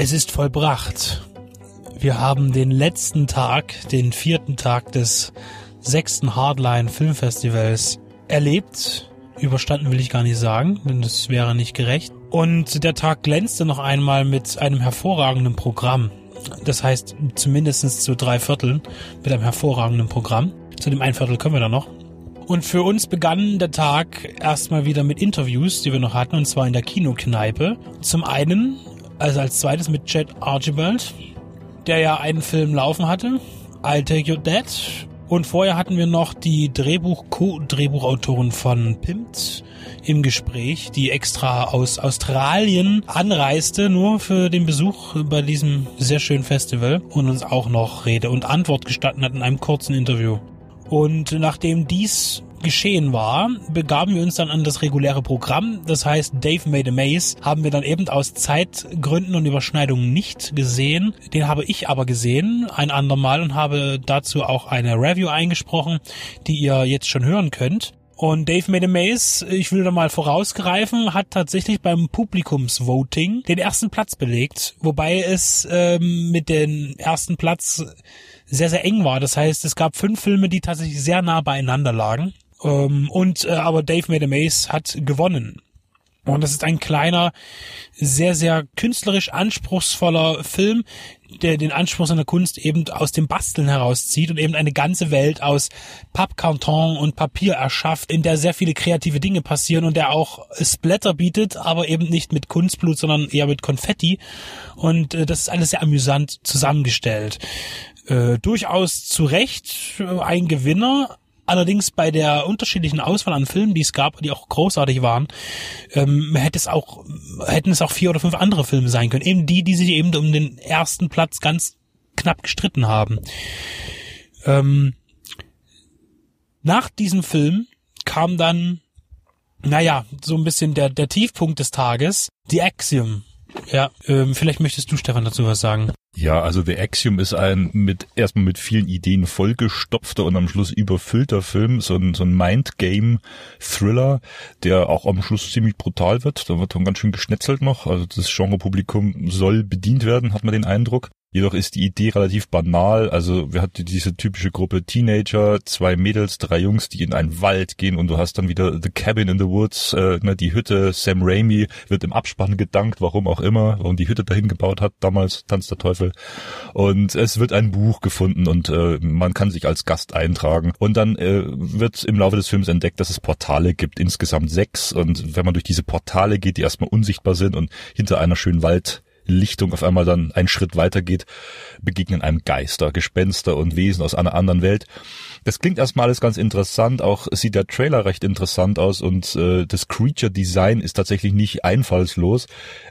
Es ist vollbracht. Wir haben den letzten Tag, den vierten Tag des sechsten Hardline Filmfestivals erlebt. Überstanden will ich gar nicht sagen, denn das wäre nicht gerecht. Und der Tag glänzte noch einmal mit einem hervorragenden Programm. Das heißt, zumindest zu drei Vierteln mit einem hervorragenden Programm. Zu dem ein Viertel können wir da noch. Und für uns begann der Tag erstmal wieder mit Interviews, die wir noch hatten, und zwar in der Kinokneipe. Zum einen, also als zweites mit Chad Archibald, der ja einen Film laufen hatte, I'll Take Your Dead. Und vorher hatten wir noch die Drehbuch Co-Drehbuchautorin von Pimt im Gespräch, die extra aus Australien anreiste, nur für den Besuch bei diesem sehr schönen Festival und uns auch noch Rede und Antwort gestatten hat in einem kurzen Interview. Und nachdem dies geschehen war, begaben wir uns dann an das reguläre Programm. Das heißt, Dave Made a Maze haben wir dann eben aus Zeitgründen und Überschneidungen nicht gesehen. Den habe ich aber gesehen, ein andermal, und habe dazu auch eine Review eingesprochen, die ihr jetzt schon hören könnt. Und Dave Made a Maze, ich will da mal vorausgreifen, hat tatsächlich beim Publikumsvoting den ersten Platz belegt, wobei es ähm, mit dem ersten Platz sehr, sehr eng war. Das heißt, es gab fünf Filme, die tatsächlich sehr nah beieinander lagen. Ähm, und äh, aber Dave Made a Maze hat gewonnen. Und das ist ein kleiner, sehr, sehr künstlerisch anspruchsvoller Film, der den Anspruch seiner Kunst eben aus dem Basteln herauszieht und eben eine ganze Welt aus Pappkarton und Papier erschafft, in der sehr viele kreative Dinge passieren und der auch Splatter bietet, aber eben nicht mit Kunstblut, sondern eher mit Konfetti. Und äh, das ist alles sehr amüsant zusammengestellt äh, durchaus zu Recht ein Gewinner. Allerdings bei der unterschiedlichen Auswahl an Filmen, die es gab, die auch großartig waren, ähm, hätte es auch, hätten es auch vier oder fünf andere Filme sein können. Eben die, die sich eben um den ersten Platz ganz knapp gestritten haben. Ähm, nach diesem Film kam dann, naja, so ein bisschen der, der Tiefpunkt des Tages, The Axiom. Ja, ähm, vielleicht möchtest du, Stefan, dazu was sagen. Ja, also The Axiom ist ein mit erstmal mit vielen Ideen vollgestopfter und am Schluss überfüllter Film, so ein, so ein Mindgame-Thriller, der auch am Schluss ziemlich brutal wird. Da wird dann ganz schön geschnetzelt noch. Also das Genrepublikum soll bedient werden, hat man den Eindruck. Jedoch ist die Idee relativ banal. Also wir hatten diese typische Gruppe Teenager, zwei Mädels, drei Jungs, die in einen Wald gehen und du hast dann wieder The Cabin in the Woods, äh, ne, die Hütte. Sam Raimi wird im Abspann gedankt, warum auch immer, warum die Hütte dahin gebaut hat, damals Tanz der Teufel. Und es wird ein Buch gefunden und äh, man kann sich als Gast eintragen. Und dann äh, wird im Laufe des Films entdeckt, dass es Portale gibt, insgesamt sechs. Und wenn man durch diese Portale geht, die erstmal unsichtbar sind und hinter einer schönen Wald Lichtung auf einmal dann einen Schritt weiter geht, begegnen einem Geister, Gespenster und Wesen aus einer anderen Welt. Das klingt erstmal alles ganz interessant, auch sieht der Trailer recht interessant aus und äh, das Creature Design ist tatsächlich nicht einfallslos,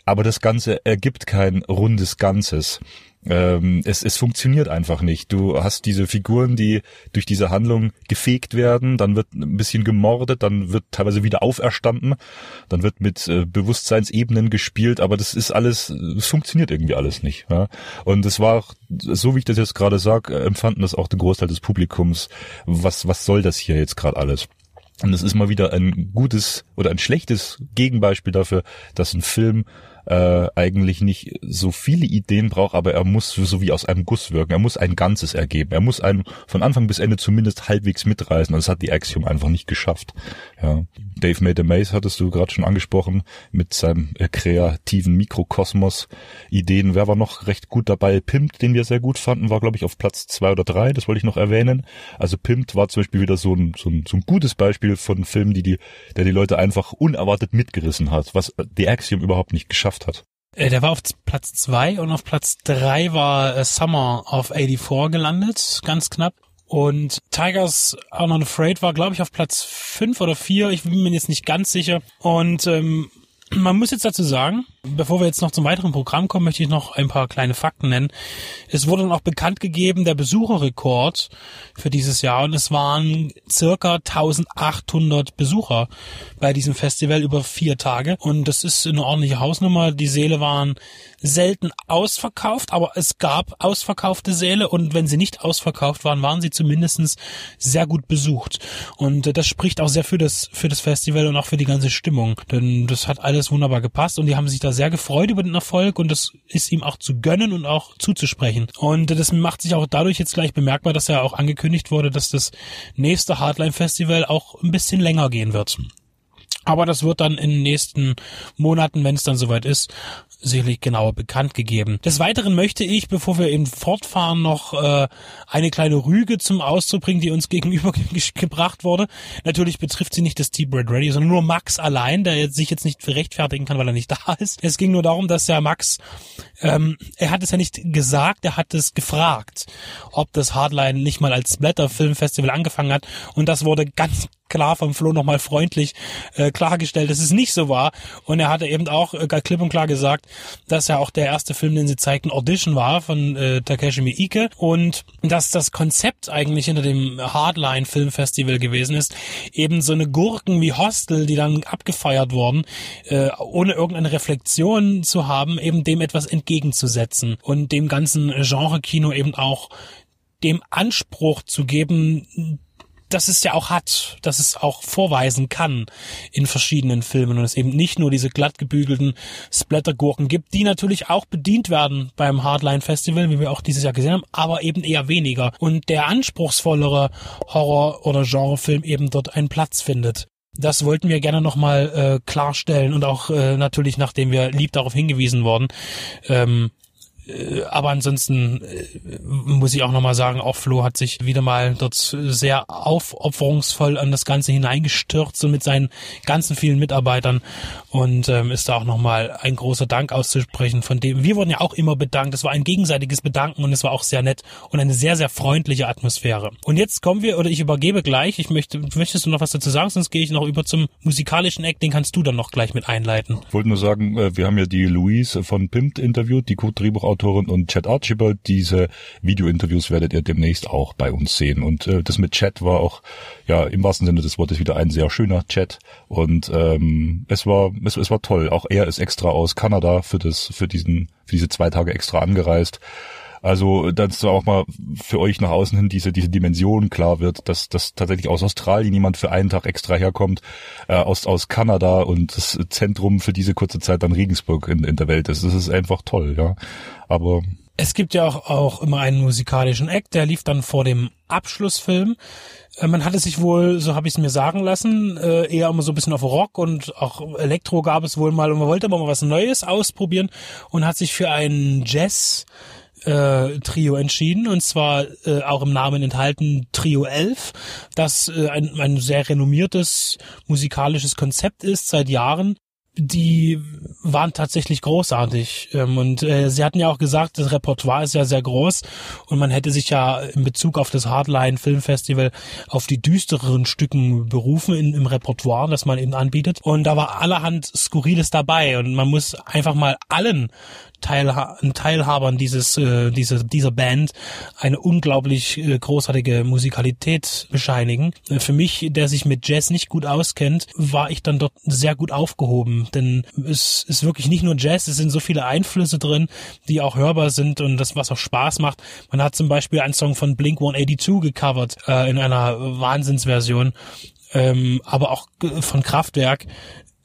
aber das Ganze ergibt kein rundes Ganzes ähm, es, es funktioniert einfach nicht. Du hast diese Figuren, die durch diese Handlung gefegt werden, dann wird ein bisschen gemordet, dann wird teilweise wieder auferstanden, dann wird mit äh, Bewusstseinsebenen gespielt, aber das ist alles, es funktioniert irgendwie alles nicht. Ja? Und es war auch, so wie ich das jetzt gerade sage, empfanden das auch der Großteil des Publikums, was, was soll das hier jetzt gerade alles? Und es ist mal wieder ein gutes oder ein schlechtes Gegenbeispiel dafür, dass ein Film äh, eigentlich nicht so viele Ideen braucht, aber er muss so wie aus einem Guss wirken. Er muss ein Ganzes ergeben. Er muss einen von Anfang bis Ende zumindest halbwegs mitreißen. Und das hat die Axiom einfach nicht geschafft. Ja. Dave Made a Maze hattest du gerade schon angesprochen mit seinem äh, kreativen Mikrokosmos Ideen. Wer war noch recht gut dabei? Pimp, den wir sehr gut fanden, war glaube ich auf Platz zwei oder drei. Das wollte ich noch erwähnen. Also Pimp war zum Beispiel wieder so ein, so ein, so ein gutes Beispiel von Filmen, die die, der die Leute einfach unerwartet mitgerissen hat, was The Axiom überhaupt nicht geschafft hat. Äh, der war auf Platz zwei und auf Platz drei war äh, Summer of 84 gelandet, ganz knapp. Und Tigers Are Not Afraid war, glaube ich, auf Platz fünf oder vier. Ich bin mir jetzt nicht ganz sicher. Und ähm, man muss jetzt dazu sagen, bevor wir jetzt noch zum weiteren Programm kommen, möchte ich noch ein paar kleine Fakten nennen. Es wurde dann auch bekannt gegeben, der Besucherrekord für dieses Jahr. Und es waren circa 1800 Besucher bei diesem Festival über vier Tage. Und das ist eine ordentliche Hausnummer. Die Säle waren selten ausverkauft, aber es gab ausverkaufte Säle und wenn sie nicht ausverkauft waren, waren sie zumindestens sehr gut besucht. Und das spricht auch sehr für das, für das Festival und auch für die ganze Stimmung, denn das hat alles alles wunderbar gepasst und die haben sich da sehr gefreut über den Erfolg und das ist ihm auch zu gönnen und auch zuzusprechen. Und das macht sich auch dadurch jetzt gleich bemerkbar, dass ja auch angekündigt wurde, dass das nächste Hardline Festival auch ein bisschen länger gehen wird. Aber das wird dann in den nächsten Monaten, wenn es dann soweit ist, sicherlich genauer bekannt gegeben. Des Weiteren möchte ich, bevor wir eben fortfahren, noch äh, eine kleine Rüge zum Ausdruck bringen, die uns gegenüber gebracht wurde. Natürlich betrifft sie nicht das Deep Red Radio, sondern nur Max allein, der jetzt sich jetzt nicht rechtfertigen kann, weil er nicht da ist. Es ging nur darum, dass ja Max, ähm, er hat es ja nicht gesagt, er hat es gefragt, ob das Hardline nicht mal als Splatter Film Festival angefangen hat. Und das wurde ganz klar vom Flo nochmal freundlich äh, klargestellt, dass es nicht so war. Und er hatte eben auch äh, klipp und klar gesagt, dass ja auch der erste Film, den sie zeigten, Audition war von äh, Takeshi Miike und dass das Konzept eigentlich hinter dem Hardline Filmfestival gewesen ist, eben so eine Gurken wie Hostel, die dann abgefeiert wurden, äh, ohne irgendeine Reflexion zu haben, eben dem etwas entgegenzusetzen und dem ganzen Genre-Kino eben auch dem Anspruch zu geben, dass es ja auch hat, dass es auch vorweisen kann in verschiedenen Filmen und es eben nicht nur diese glatt gebügelten Splattergurken gibt, die natürlich auch bedient werden beim Hardline Festival, wie wir auch dieses Jahr gesehen haben, aber eben eher weniger und der anspruchsvollere Horror- oder Genrefilm eben dort einen Platz findet. Das wollten wir gerne nochmal äh, klarstellen und auch äh, natürlich, nachdem wir lieb darauf hingewiesen worden, ähm, äh, aber ansonsten äh, muss ich auch nochmal sagen, auch Flo hat sich wieder mal dort sehr aufopferungsvoll an das Ganze hineingestürzt und mit seinen ganzen vielen Mitarbeitern und ähm, ist da auch nochmal ein großer Dank auszusprechen von dem. Wir wurden ja auch immer bedankt. Es war ein gegenseitiges Bedanken und es war auch sehr nett und eine sehr, sehr freundliche Atmosphäre. Und jetzt kommen wir, oder ich übergebe gleich, ich möchte, möchtest du noch was dazu sagen, sonst gehe ich noch über zum musikalischen Eck, den kannst du dann noch gleich mit einleiten. Ich wollte nur sagen, äh, wir haben ja die Louise von Pimpt interviewt, die Co-Drehbuchautorin und Chad Archibald. Diese Video-Interviews werdet ihr demnächst auch bei uns sehen. Und äh, das mit Chad war auch, ja, im wahrsten Sinne des Wortes wieder ein sehr schöner Chat. Und ähm, es war es, es war toll. Auch er ist extra aus Kanada für das, für diesen, für diese zwei Tage extra angereist. Also, dass auch mal für euch nach außen hin diese, diese Dimension klar wird, dass, dass tatsächlich aus Australien jemand für einen Tag extra herkommt, äh, aus, aus Kanada und das Zentrum für diese kurze Zeit dann Regensburg in, in der Welt ist. Das ist einfach toll, ja. Aber es gibt ja auch, auch immer einen musikalischen Act, der lief dann vor dem Abschlussfilm. Äh, man hatte sich wohl, so habe ich es mir sagen lassen, äh, eher immer so ein bisschen auf Rock und auch Elektro gab es wohl mal und man wollte aber mal was Neues ausprobieren und hat sich für einen Jazz äh, Trio entschieden und zwar äh, auch im Namen enthalten Trio 11, das äh, ein, ein sehr renommiertes musikalisches Konzept ist seit Jahren die waren tatsächlich großartig. Ähm, und äh, sie hatten ja auch gesagt, das Repertoire ist ja sehr groß und man hätte sich ja in Bezug auf das Hardline Filmfestival auf die düstereren Stücken berufen im Repertoire, das man eben anbietet. Und da war allerhand Skurriles dabei und man muss einfach mal allen Teilha Teilhabern dieses, äh, diese, dieser Band eine unglaublich äh, großartige Musikalität bescheinigen. Für mich, der sich mit Jazz nicht gut auskennt, war ich dann dort sehr gut aufgehoben, denn es ist wirklich nicht nur Jazz, es sind so viele Einflüsse drin, die auch hörbar sind und das, was auch Spaß macht. Man hat zum Beispiel einen Song von Blink 182 gecovert äh, in einer Wahnsinnsversion ähm, aber auch von Kraftwerk,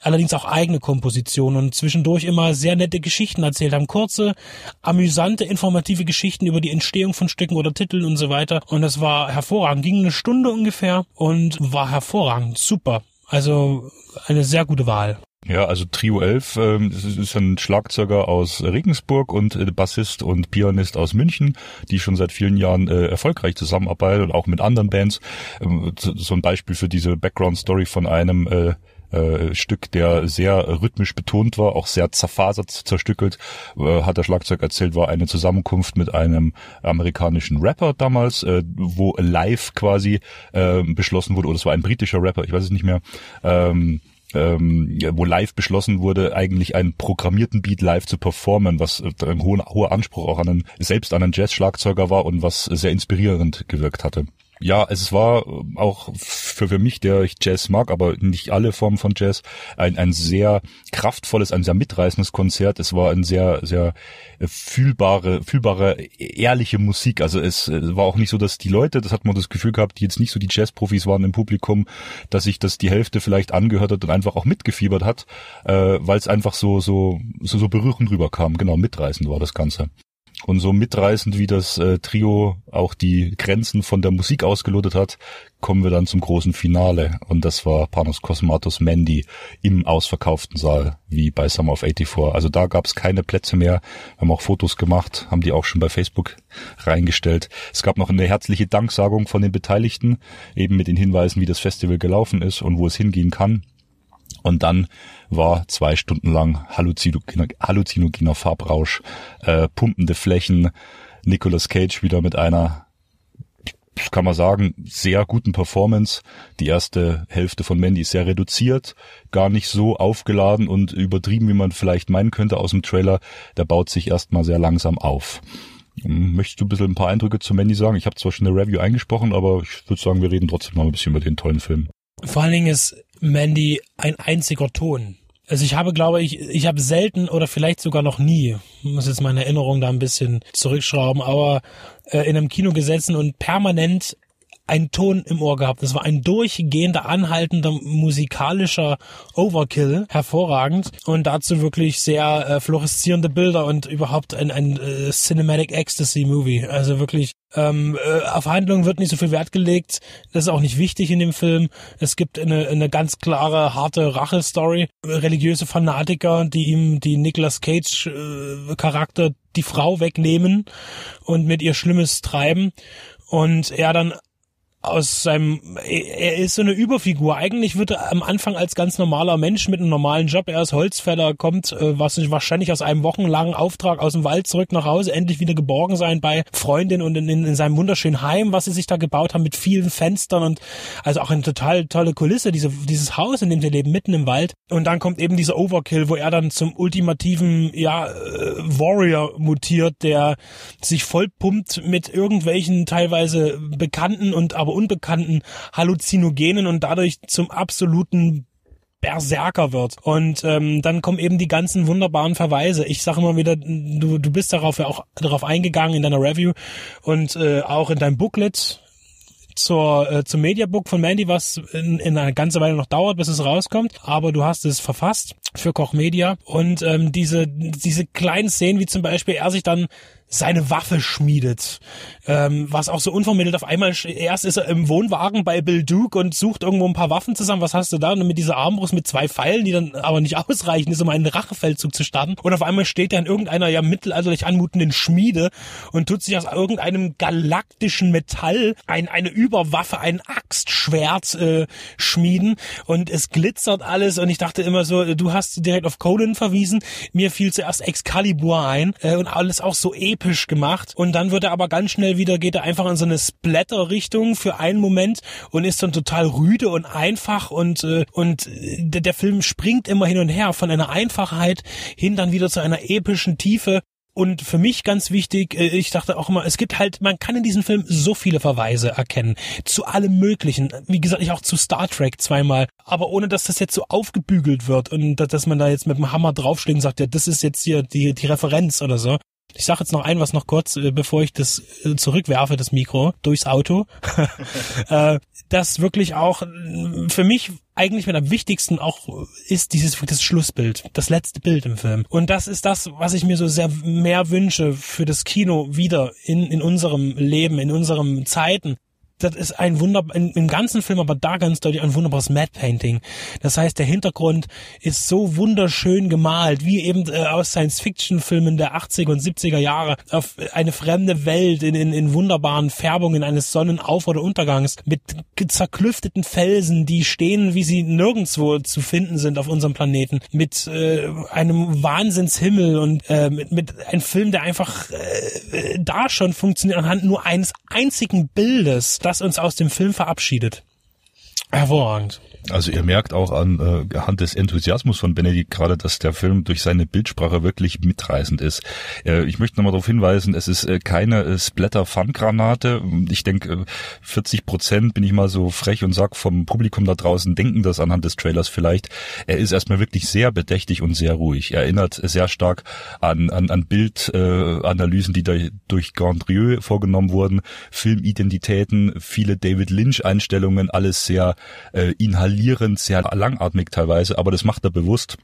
allerdings auch eigene Kompositionen und zwischendurch immer sehr nette Geschichten erzählt haben. Kurze, amüsante, informative Geschichten über die Entstehung von Stücken oder Titeln und so weiter. Und das war hervorragend. Ging eine Stunde ungefähr und war hervorragend. Super. Also eine sehr gute Wahl. Ja, also Trio 11 ähm, ist ein Schlagzeuger aus Regensburg und äh, Bassist und Pianist aus München, die schon seit vielen Jahren äh, erfolgreich zusammenarbeiten und auch mit anderen Bands. Ähm, so ein Beispiel für diese Background-Story von einem äh, äh, Stück, der sehr rhythmisch betont war, auch sehr zerfasert, zerstückelt, äh, hat der Schlagzeug erzählt, war eine Zusammenkunft mit einem amerikanischen Rapper damals, äh, wo live quasi äh, beschlossen wurde, oder es war ein britischer Rapper, ich weiß es nicht mehr, ähm, ähm, wo live beschlossen wurde, eigentlich einen programmierten Beat live zu performen, was ein hoher, hoher Anspruch auch an einen, selbst an einen Jazz-Schlagzeuger war und was sehr inspirierend gewirkt hatte. Ja, es war auch für, für mich, der ich Jazz mag, aber nicht alle Formen von Jazz, ein, ein sehr kraftvolles, ein sehr mitreißendes Konzert. Es war ein sehr, sehr fühlbare, fühlbare, ehrliche Musik. Also es war auch nicht so, dass die Leute, das hat man das Gefühl gehabt, die jetzt nicht so die Jazzprofis waren im Publikum, dass sich das die Hälfte vielleicht angehört hat und einfach auch mitgefiebert hat, äh, weil es einfach so, so, so, so berührend rüberkam. Genau, mitreißend war das Ganze. Und so mitreißend wie das äh, Trio auch die Grenzen von der Musik ausgelotet hat, kommen wir dann zum großen Finale. Und das war Panos Cosmatos Mandy im ausverkauften Saal, wie bei Summer of 84. Also da gab es keine Plätze mehr. Wir haben auch Fotos gemacht, haben die auch schon bei Facebook reingestellt. Es gab noch eine herzliche Danksagung von den Beteiligten, eben mit den Hinweisen, wie das Festival gelaufen ist und wo es hingehen kann. Und dann war zwei Stunden lang halluzinogener, halluzinogener Farbrausch, äh, pumpende Flächen, Nicolas Cage wieder mit einer, kann man sagen, sehr guten Performance. Die erste Hälfte von Mandy ist sehr reduziert, gar nicht so aufgeladen und übertrieben, wie man vielleicht meinen könnte aus dem Trailer. Der baut sich erstmal sehr langsam auf. Möchtest du ein bisschen ein paar Eindrücke zu Mandy sagen? Ich habe zwar schon eine Review eingesprochen, aber ich würde sagen, wir reden trotzdem mal ein bisschen über den tollen Film. Vor allen Dingen ist Mandy ein einziger Ton. Also ich habe, glaube ich, ich habe selten oder vielleicht sogar noch nie, muss jetzt meine Erinnerung da ein bisschen zurückschrauben, aber äh, in einem Kino gesessen und permanent einen Ton im Ohr gehabt. Das war ein durchgehender, anhaltender musikalischer Overkill, hervorragend und dazu wirklich sehr äh, fluoreszierende Bilder und überhaupt ein, ein äh, Cinematic Ecstasy Movie. Also wirklich ähm, äh, auf Handlung wird nicht so viel Wert gelegt. Das ist auch nicht wichtig in dem Film. Es gibt eine, eine ganz klare, harte Rache-Story. Religiöse Fanatiker, die ihm die Nicolas Cage äh, die Frau wegnehmen und mit ihr Schlimmes treiben. Und er dann aus seinem, er ist so eine Überfigur. Eigentlich wird er am Anfang als ganz normaler Mensch mit einem normalen Job, er ist Holzfäller, kommt äh, was wahrscheinlich aus einem wochenlangen Auftrag aus dem Wald zurück nach Hause, endlich wieder geborgen sein bei Freundin und in, in, in seinem wunderschönen Heim, was sie sich da gebaut haben mit vielen Fenstern und also auch eine total tolle Kulisse, diese, dieses Haus, in dem sie leben, mitten im Wald. Und dann kommt eben dieser Overkill, wo er dann zum ultimativen, ja, äh, Warrior mutiert, der sich vollpumpt mit irgendwelchen teilweise bekannten und aber unbekannten Halluzinogenen und dadurch zum absoluten Berserker wird. Und ähm, dann kommen eben die ganzen wunderbaren Verweise. Ich sage immer wieder, du, du bist darauf ja auch darauf eingegangen in deiner Review und äh, auch in deinem Booklet zur äh, zum Mediabook von Mandy, was in, in einer ganze Weile noch dauert, bis es rauskommt. Aber du hast es verfasst für Koch Media und ähm, diese diese kleinen Szenen, wie zum Beispiel er sich dann seine Waffe schmiedet. Ähm, was auch so unvermittelt auf einmal, erst ist er im Wohnwagen bei Bill Duke und sucht irgendwo ein paar Waffen zusammen. Was hast du da? Und mit dieser Armbrust mit zwei Pfeilen, die dann aber nicht ausreichen, ist um einen Rachefeldzug zu starten. Und auf einmal steht er in irgendeiner ja mittelalterlich anmutenden Schmiede und tut sich aus irgendeinem galaktischen Metall ein, eine Überwaffe, ein Axtschwert äh, schmieden und es glitzert alles und ich dachte immer so, du hast direkt auf Conan verwiesen. Mir fiel zuerst Excalibur ein äh, und alles auch so episch episch gemacht und dann wird er aber ganz schnell wieder, geht er einfach in so eine Splatter-Richtung für einen Moment und ist dann total rüde und einfach und, äh, und der, der Film springt immer hin und her von einer Einfachheit hin dann wieder zu einer epischen Tiefe und für mich ganz wichtig, äh, ich dachte auch immer, es gibt halt, man kann in diesem Film so viele Verweise erkennen. Zu allem Möglichen. Wie gesagt, ich auch zu Star Trek zweimal. Aber ohne, dass das jetzt so aufgebügelt wird und dass man da jetzt mit dem Hammer draufschlägt und sagt, ja, das ist jetzt hier die, die Referenz oder so. Ich sage jetzt noch ein was noch kurz, äh, bevor ich das äh, zurückwerfe, das Mikro, durchs Auto. Äh, das wirklich auch für mich eigentlich mit am wichtigsten auch ist dieses das Schlussbild, das letzte Bild im Film. Und das ist das, was ich mir so sehr mehr wünsche für das Kino wieder in, in unserem Leben, in unseren Zeiten das ist ein Wunder, im ganzen Film aber da ganz deutlich ein wunderbares Matte Painting. Das heißt, der Hintergrund ist so wunderschön gemalt, wie eben äh, aus Science-Fiction-Filmen der 80er und 70er Jahre, auf eine fremde Welt in, in, in wunderbaren Färbungen eines Sonnenauf- oder Untergangs, mit zerklüfteten Felsen, die stehen, wie sie nirgendwo zu finden sind auf unserem Planeten, mit äh, einem Wahnsinnshimmel und äh, mit, mit einem Film, der einfach äh, da schon funktioniert anhand nur eines einzigen Bildes. Das das uns aus dem Film verabschiedet. Hervorragend. Also ihr merkt auch an äh, Hand des Enthusiasmus von Benedikt gerade, dass der Film durch seine Bildsprache wirklich mitreißend ist. Äh, ich möchte nochmal darauf hinweisen, es ist äh, keine äh, Splatter-Fun-Granate. Ich denke, äh, 40 Prozent bin ich mal so frech und sag vom Publikum da draußen denken das anhand des Trailers vielleicht. Er ist erstmal wirklich sehr bedächtig und sehr ruhig. Er erinnert sehr stark an, an, an Bildanalysen, äh, die da durch Gandrieux vorgenommen wurden, Filmidentitäten, viele David Lynch-Einstellungen, alles sehr äh, inhalierend, sehr langatmig teilweise, aber das macht er bewusst.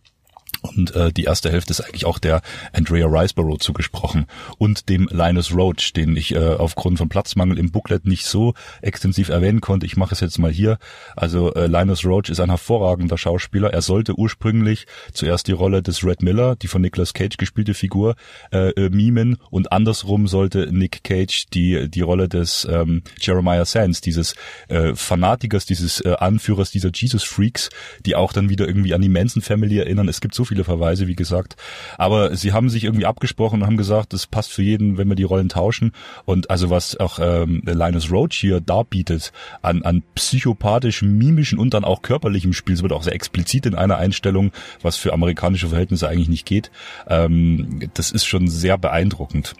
Und äh, die erste Hälfte ist eigentlich auch der Andrea Riceborough zugesprochen und dem Linus Roach, den ich äh, aufgrund von Platzmangel im Booklet nicht so extensiv erwähnen konnte. Ich mache es jetzt mal hier. Also äh, Linus Roach ist ein hervorragender Schauspieler. Er sollte ursprünglich zuerst die Rolle des Red Miller, die von Nicolas Cage gespielte Figur, äh, äh, mimen und andersrum sollte Nick Cage die die Rolle des ähm, Jeremiah Sands, dieses äh, Fanatikers, dieses äh, Anführers dieser Jesus Freaks, die auch dann wieder irgendwie an die Manson Family erinnern. Es gibt so viele Verweise, wie gesagt. Aber sie haben sich irgendwie abgesprochen und haben gesagt, das passt für jeden, wenn wir die Rollen tauschen. Und also was auch ähm, Linus Roach hier darbietet an, an psychopathischen, mimischen und dann auch körperlichem Spiel, es wird auch sehr explizit in einer Einstellung, was für amerikanische Verhältnisse eigentlich nicht geht. Ähm, das ist schon sehr beeindruckend.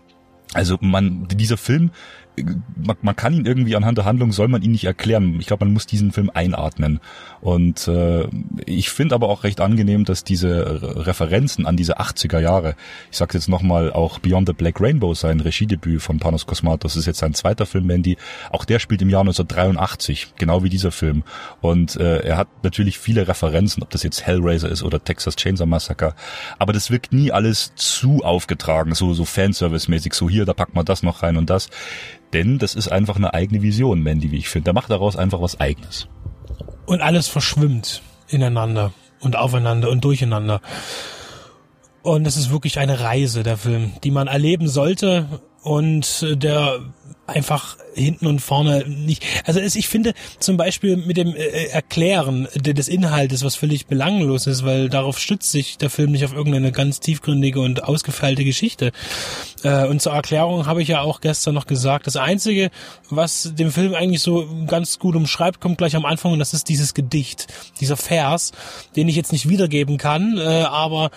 Also man, dieser Film man, man kann ihn irgendwie anhand der Handlung soll man ihn nicht erklären. Ich glaube, man muss diesen Film einatmen. Und äh, ich finde aber auch recht angenehm, dass diese Referenzen an diese 80er Jahre, ich sage jetzt nochmal auch Beyond the Black Rainbow, sein Regiedebüt von Panos Cosmatos, ist jetzt sein zweiter Film, Mandy. Auch der spielt im Jahr 1983, genau wie dieser Film. Und äh, er hat natürlich viele Referenzen, ob das jetzt Hellraiser ist oder Texas Chainsaw Massacre. Aber das wirkt nie alles zu aufgetragen, so so Fanservice-mäßig, so hier, da packt man das noch rein und das. Denn das ist einfach eine eigene Vision, Mandy, wie ich finde. Der macht daraus einfach was Eigenes. Und alles verschwimmt ineinander und aufeinander und durcheinander. Und es ist wirklich eine Reise, der Film, die man erleben sollte und der einfach hinten und vorne nicht. Also es, ich finde zum Beispiel mit dem äh, Erklären des Inhaltes, was völlig belanglos ist, weil darauf stützt sich der Film nicht auf irgendeine ganz tiefgründige und ausgefeilte Geschichte. Äh, und zur Erklärung habe ich ja auch gestern noch gesagt, das Einzige, was den Film eigentlich so ganz gut umschreibt, kommt gleich am Anfang und das ist dieses Gedicht, dieser Vers, den ich jetzt nicht wiedergeben kann, äh, aber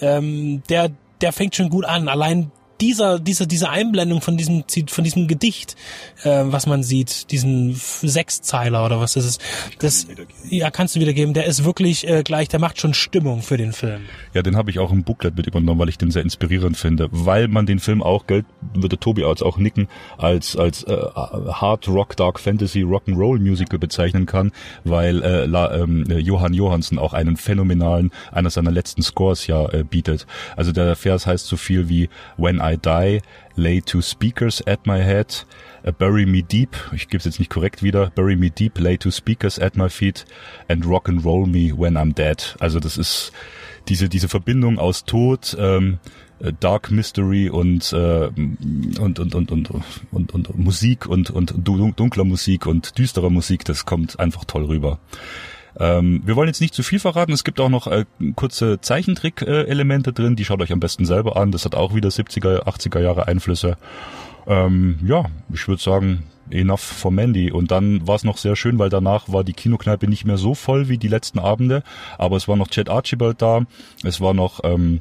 ähm, der der fängt schon gut an. Allein dieser, dieser, diese Einblendung von diesem, von diesem Gedicht, äh, was man sieht, diesen Sechszeiler oder was das ist, das, ja, kannst du wiedergeben, der ist wirklich äh, gleich, der macht schon Stimmung für den Film. Ja, den habe ich auch im Booklet mit übernommen, weil ich den sehr inspirierend finde, weil man den Film auch, Geld würde Tobi als auch nicken, als, als äh, Hard Rock, Dark Fantasy, Rock'n'Roll Musical bezeichnen kann, weil äh, La, ähm, Johann Johansson auch einen phänomenalen, einer seiner letzten Scores ja äh, bietet. Also der Vers heißt so viel wie When I I Die, Lay Two Speakers at My Head, uh, Bury Me Deep, ich gebe es jetzt nicht korrekt wieder, Bury Me Deep, Lay Two Speakers at My Feet and Rock and Roll Me When I'm Dead. Also das ist diese, diese Verbindung aus Tod, ähm, äh, Dark Mystery und, äh, und, und, und, und, und, und Musik und, und dunkler Musik und düsterer Musik, das kommt einfach toll rüber. Ähm, wir wollen jetzt nicht zu viel verraten. Es gibt auch noch äh, kurze Zeichentrick-Elemente drin. Die schaut euch am besten selber an. Das hat auch wieder 70er, 80er Jahre Einflüsse. Ähm, ja, ich würde sagen, enough for Mandy. Und dann war es noch sehr schön, weil danach war die Kinokneipe nicht mehr so voll wie die letzten Abende. Aber es war noch Chad Archibald da. Es war noch... Ähm,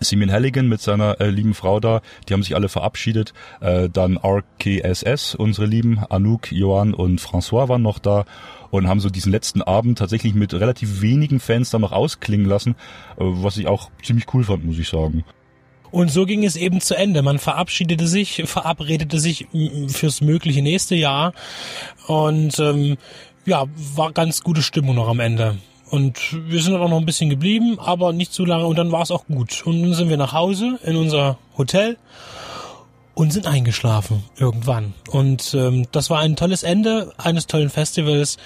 Simeon Halligan mit seiner äh, lieben Frau da, die haben sich alle verabschiedet. Äh, dann RKSS, unsere Lieben, Anouk, Johan und François waren noch da und haben so diesen letzten Abend tatsächlich mit relativ wenigen Fans dann noch ausklingen lassen, äh, was ich auch ziemlich cool fand, muss ich sagen. Und so ging es eben zu Ende. Man verabschiedete sich, verabredete sich fürs mögliche nächste Jahr und ähm, ja, war ganz gute Stimmung noch am Ende. Und wir sind dann auch noch ein bisschen geblieben, aber nicht zu lange und dann war es auch gut. Und dann sind wir nach Hause in unser Hotel und sind eingeschlafen irgendwann. Und ähm, das war ein tolles Ende eines tollen Festivals,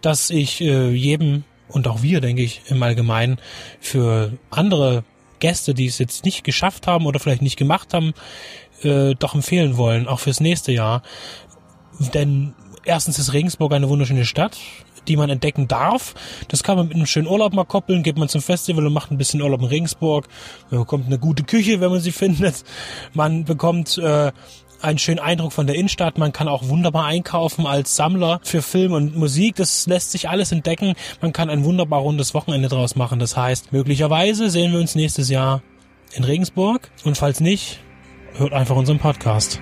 das ich äh, jedem und auch wir, denke ich, im Allgemeinen für andere Gäste, die es jetzt nicht geschafft haben oder vielleicht nicht gemacht haben, äh, doch empfehlen wollen, auch fürs nächste Jahr. Denn erstens ist Regensburg eine wunderschöne Stadt die man entdecken darf. Das kann man mit einem schönen Urlaub mal koppeln, geht man zum Festival und macht ein bisschen Urlaub in Regensburg. Man bekommt eine gute Küche, wenn man sie findet. Man bekommt äh, einen schönen Eindruck von der Innenstadt. Man kann auch wunderbar einkaufen als Sammler für Film und Musik. Das lässt sich alles entdecken. Man kann ein wunderbar rundes Wochenende draus machen. Das heißt, möglicherweise sehen wir uns nächstes Jahr in Regensburg. Und falls nicht, hört einfach unseren Podcast.